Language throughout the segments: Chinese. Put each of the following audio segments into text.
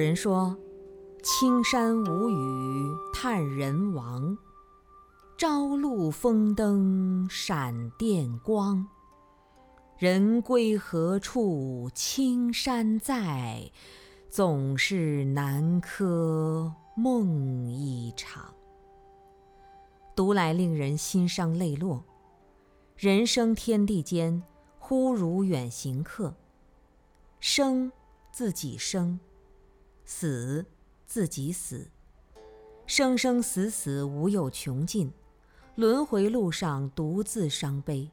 有人说：“青山无语叹人亡，朝露风灯闪电光。人归何处青山在？总是南柯梦一场。”读来令人心伤泪落。人生天地间，忽如远行客。生，自己生。死，自己死，生生死死无有穷尽，轮回路上独自伤悲，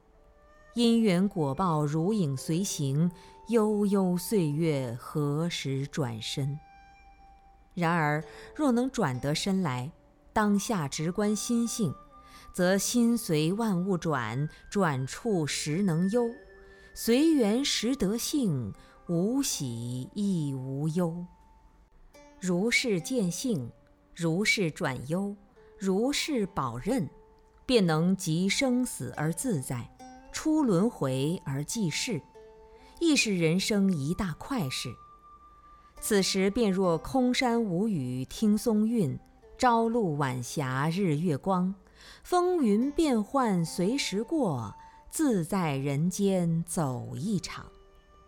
因缘果报如影随形，悠悠岁月何时转身？然而，若能转得身来，当下直观心性，则心随万物转，转处时能悠，随缘时得性，无喜亦无忧。如是见性，如是转忧，如是保任，便能极生死而自在，出轮回而济世，亦是人生一大快事。此时便若空山无雨听松韵，朝露晚霞日月光，风云变幻随时过，自在人间走一场，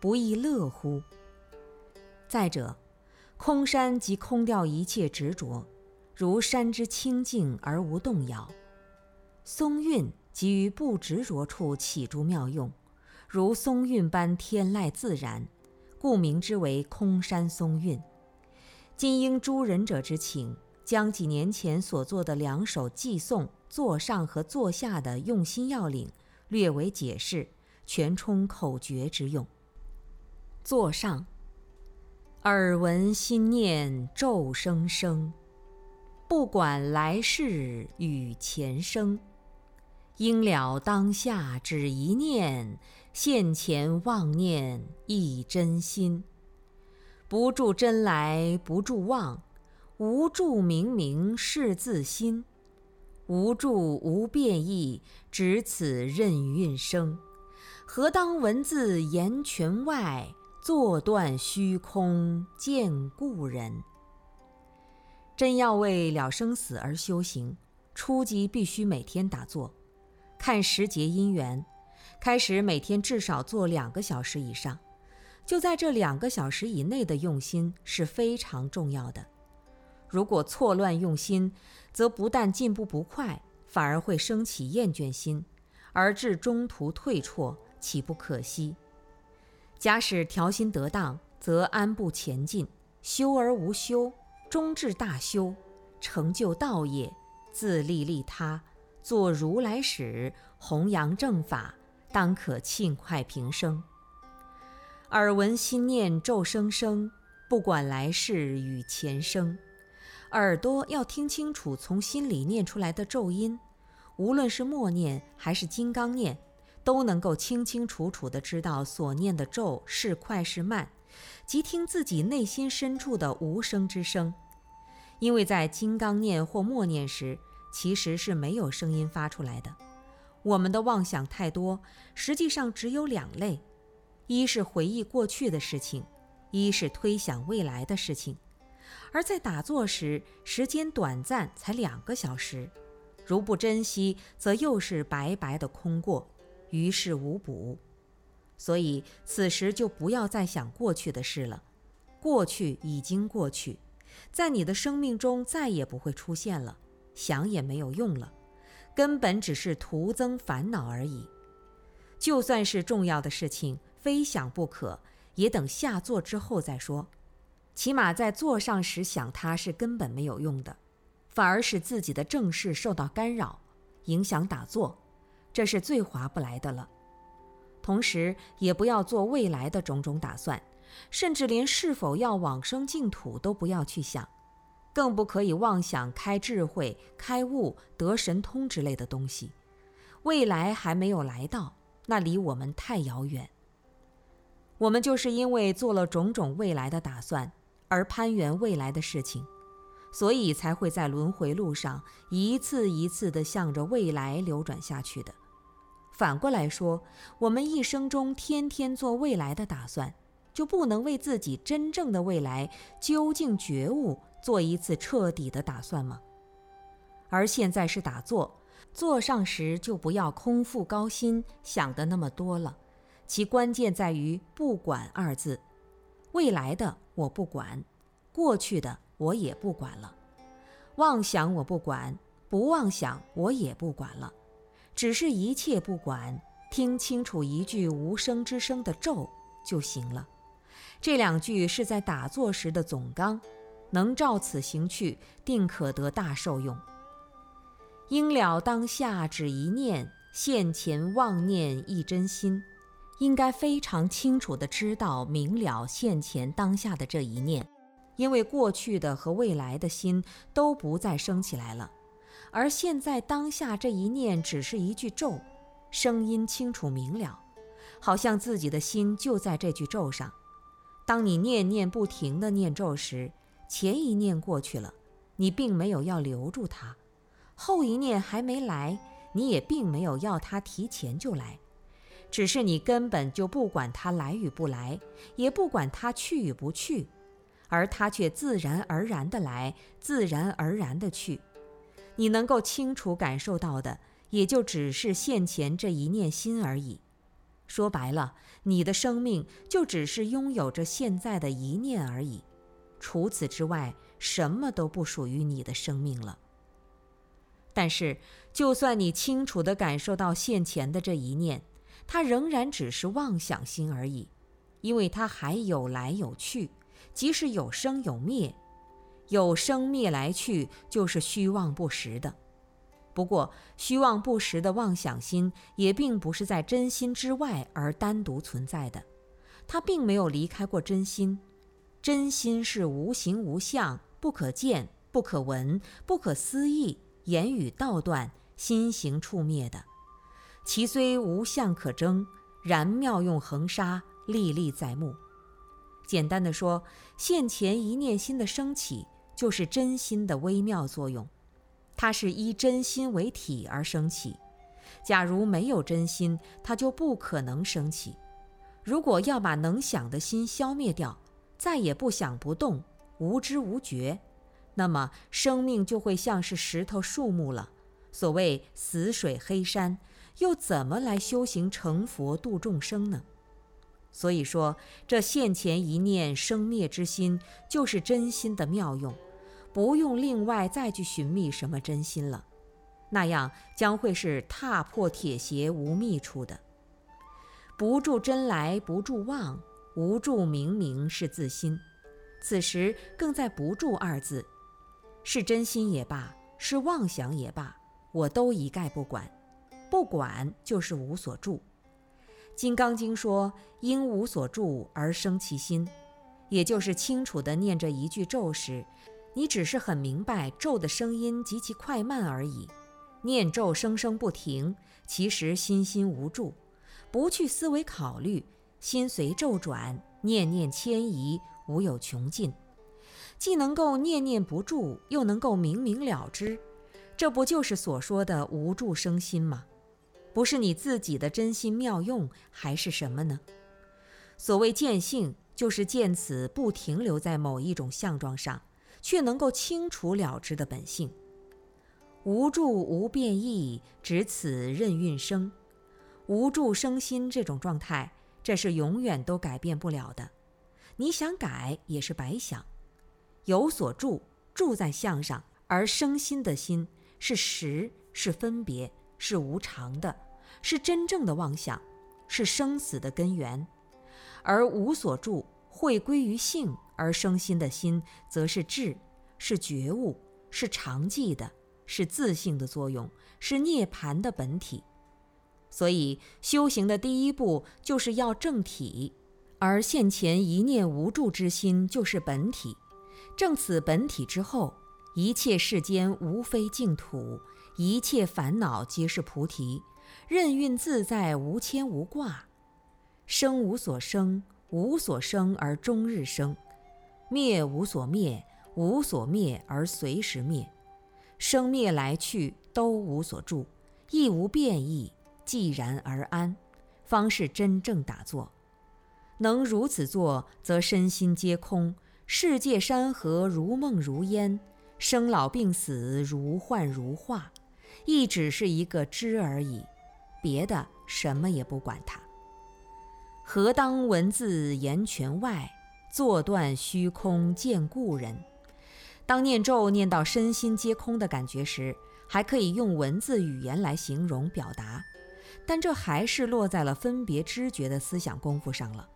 不亦乐乎？再者。空山即空掉一切执着，如山之清净而无动摇；松韵即于不执着处起诸妙用，如松韵般天籁自然，故名之为空山松韵。今应诸仁者之请，将几年前所做的两首寄颂坐上和坐下的用心要领略为解释，全充口诀之用。座上。耳闻心念骤声声，不管来世与前生，应了当下只一念，现前妄念亦真心。不住真来不住妄，无住明明是自心，无住无变异，只此任运生。何当文字言权外？坐断虚空见故人。真要为了生死而修行，初级必须每天打坐，看时节因缘，开始每天至少做两个小时以上。就在这两个小时以内的用心是非常重要的。如果错乱用心，则不但进步不快，反而会升起厌倦心，而致中途退辍，岂不可惜？假使调心得当，则安步前进；修而无修，终至大修，成就道业，自利利他，做如来使，弘扬正法，当可庆快平生。耳闻心念咒声声，不管来世与前生，耳朵要听清楚从心里念出来的咒音，无论是默念还是金刚念。都能够清清楚楚地知道所念的咒是快是慢，即听自己内心深处的无声之声。因为在金刚念或默念时，其实是没有声音发出来的。我们的妄想太多，实际上只有两类：一是回忆过去的事情，一是推想未来的事情。而在打坐时，时间短暂，才两个小时，如不珍惜，则又是白白的空过。于事无补，所以此时就不要再想过去的事了。过去已经过去，在你的生命中再也不会出现了，想也没有用了，根本只是徒增烦恼而已。就算是重要的事情，非想不可，也等下坐之后再说。起码在坐上时想它是根本没有用的，反而使自己的正事受到干扰，影响打坐。这是最划不来的了。同时，也不要做未来的种种打算，甚至连是否要往生净土都不要去想，更不可以妄想开智慧、开悟、得神通之类的东西。未来还没有来到，那离我们太遥远。我们就是因为做了种种未来的打算，而攀缘未来的事情。所以才会在轮回路上一次一次地向着未来流转下去的。反过来说，我们一生中天天做未来的打算，就不能为自己真正的未来究竟觉悟做一次彻底的打算吗？而现在是打坐，坐上时就不要空腹高薪，想的那么多了。其关键在于“不管”二字。未来的我不管，过去的我也不管了。妄想我不管，不妄想我也不管了。只是一切不管，听清楚一句无声之声的咒就行了。这两句是在打坐时的总纲，能照此行去，定可得大受用。应了当下只一念，现前妄念一真心。应该非常清楚地知道明了现前当下的这一念，因为过去的和未来的心都不再升起来了，而现在当下这一念只是一句咒，声音清楚明了，好像自己的心就在这句咒上。当你念念不停地念咒时，前一念过去了，你并没有要留住它；后一念还没来，你也并没有要它提前就来。只是你根本就不管它来与不来，也不管它去与不去，而它却自然而然的来，自然而然的去。你能够清楚感受到的，也就只是现前这一念心而已。说白了，你的生命就只是拥有着现在的一念而已，除此之外，什么都不属于你的生命了。但是，就算你清楚地感受到现前的这一念，它仍然只是妄想心而已，因为它还有来有去，即使有生有灭，有生灭来去就是虚妄不实的。不过，虚妄不实的妄想心也并不是在真心之外而单独存在的，它并没有离开过真心。真心是无形无相，不可见、不可闻、不可思议，言语道断，心行处灭的。其虽无相可争，然妙用恒沙，历历在目。简单的说，现前一念心的升起，就是真心的微妙作用。它是依真心为体而升起。假如没有真心，它就不可能升起。如果要把能想的心消灭掉，再也不想不动，无知无觉，那么生命就会像是石头树木了。所谓死水黑山。又怎么来修行成佛度众生呢？所以说，这现前一念生灭之心，就是真心的妙用，不用另外再去寻觅什么真心了。那样将会是踏破铁鞋无觅处的。不住真来不住妄，无住明明是自心。此时更在不住二字，是真心也罢，是妄想也罢，我都一概不管。不管就是无所住，《金刚经》说：“因无所住而生其心。”也就是清楚地念着一句咒时，你只是很明白咒的声音极其快慢而已。念咒声声不停，其实心心无住，不去思维考虑，心随咒转，念念迁移，无有穷尽。既能够念念不住，又能够明明了之，这不就是所说的无住生心吗？不是你自己的真心妙用，还是什么呢？所谓见性，就是见此不停留在某一种相状上，却能够清楚了之的本性。无住无变异，只此任运生。无住生心这种状态，这是永远都改变不了的。你想改也是白想。有所住，住在相上，而生心的心是实，是分别。是无常的，是真正的妄想，是生死的根源；而无所住，会归于性而生心的心，则是智，是觉悟，是常寂的，是自性的作用，是涅盘的本体。所以，修行的第一步就是要正体，而现前一念无助之心就是本体。正此本体之后，一切世间无非净土。一切烦恼皆是菩提，任运自在，无牵无挂，生无所生，无所生而终日生；灭无所灭，无所灭而随时灭。生灭来去都无所住，亦无变异，寂然而安，方是真正打坐。能如此做，则身心皆空，世界山河如梦如烟，生老病死如幻如化，亦只是一个知而已，别的什么也不管它。何当文字言泉外，坐断虚空见故人。当念咒念到身心皆空的感觉时，还可以用文字语言来形容表达，但这还是落在了分别知觉的思想功夫上了。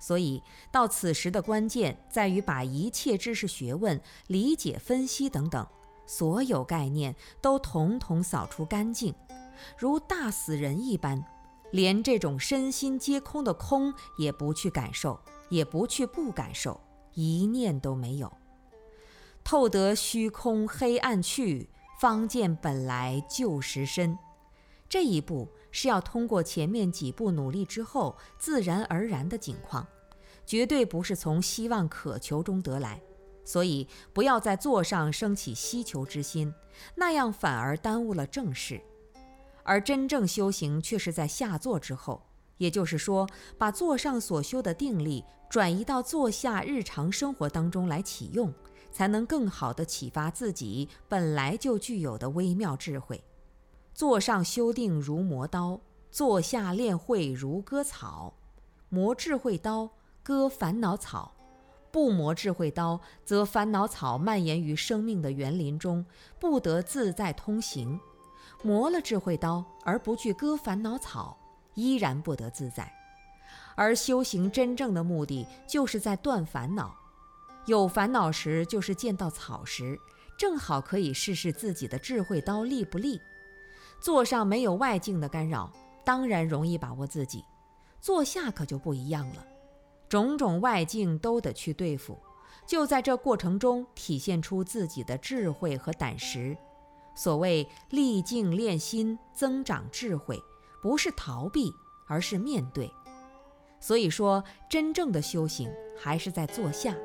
所以，到此时的关键在于把一切知识学问、理解、分析等等所有概念都统统扫除干净，如大死人一般，连这种身心皆空的空也不去感受，也不去不感受，一念都没有。透得虚空黑暗去，方见本来旧时身。这一步是要通过前面几步努力之后自然而然的境况，绝对不是从希望渴求中得来。所以不要在座上升起希求之心，那样反而耽误了正事。而真正修行却是在下座之后，也就是说，把座上所修的定力转移到坐下日常生活当中来启用，才能更好地启发自己本来就具有的微妙智慧。坐上修定如磨刀，坐下练慧如割草。磨智慧刀，割烦恼草；不磨智慧刀，则烦恼草蔓延于生命的园林中，不得自在通行。磨了智慧刀而不去割烦恼草，依然不得自在。而修行真正的目的，就是在断烦恼。有烦恼时，就是见到草时，正好可以试试自己的智慧刀利不利。坐上没有外境的干扰，当然容易把握自己；坐下可就不一样了，种种外境都得去对付。就在这过程中体现出自己的智慧和胆识。所谓历境练心，增长智慧，不是逃避，而是面对。所以说，真正的修行还是在坐下。